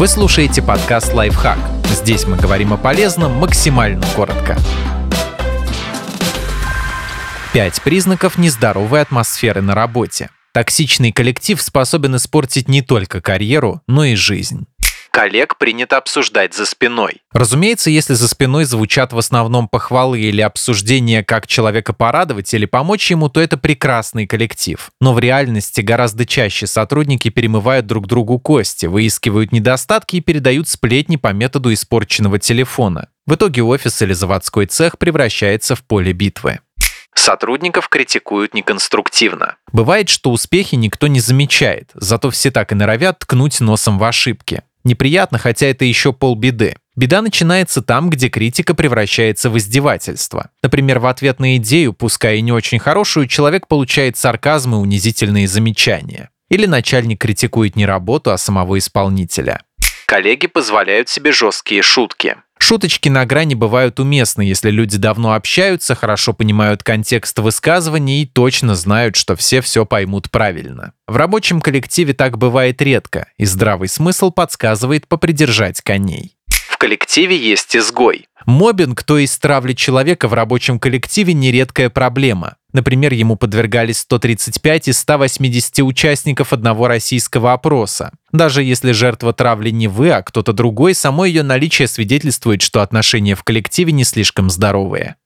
Вы слушаете подкаст «Лайфхак». Здесь мы говорим о полезном максимально коротко. Пять признаков нездоровой атмосферы на работе. Токсичный коллектив способен испортить не только карьеру, но и жизнь коллег принято обсуждать за спиной. Разумеется, если за спиной звучат в основном похвалы или обсуждения, как человека порадовать или помочь ему, то это прекрасный коллектив. Но в реальности гораздо чаще сотрудники перемывают друг другу кости, выискивают недостатки и передают сплетни по методу испорченного телефона. В итоге офис или заводской цех превращается в поле битвы. Сотрудников критикуют неконструктивно. Бывает, что успехи никто не замечает, зато все так и норовят ткнуть носом в ошибки. Неприятно, хотя это еще полбеды. Беда начинается там, где критика превращается в издевательство. Например, в ответ на идею, пускай и не очень хорошую, человек получает сарказм и унизительные замечания. Или начальник критикует не работу, а самого исполнителя. Коллеги позволяют себе жесткие шутки. Шуточки на грани бывают уместны, если люди давно общаются, хорошо понимают контекст высказывания и точно знают, что все все поймут правильно. В рабочем коллективе так бывает редко, и здравый смысл подсказывает попридержать коней коллективе есть изгой. Мобинг, то есть травля человека в рабочем коллективе, нередкая проблема. Например, ему подвергались 135 из 180 участников одного российского опроса. Даже если жертва травли не вы, а кто-то другой, само ее наличие свидетельствует, что отношения в коллективе не слишком здоровые.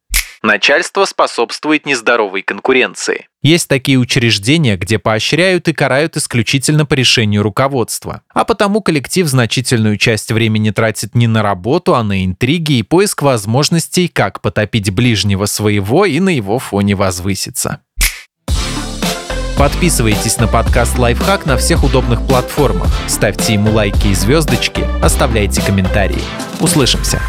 Начальство способствует нездоровой конкуренции. Есть такие учреждения, где поощряют и карают исключительно по решению руководства. А потому коллектив значительную часть времени тратит не на работу, а на интриги и поиск возможностей, как потопить ближнего своего и на его фоне возвыситься. Подписывайтесь на подкаст «Лайфхак» на всех удобных платформах, ставьте ему лайки и звездочки, оставляйте комментарии. Услышимся!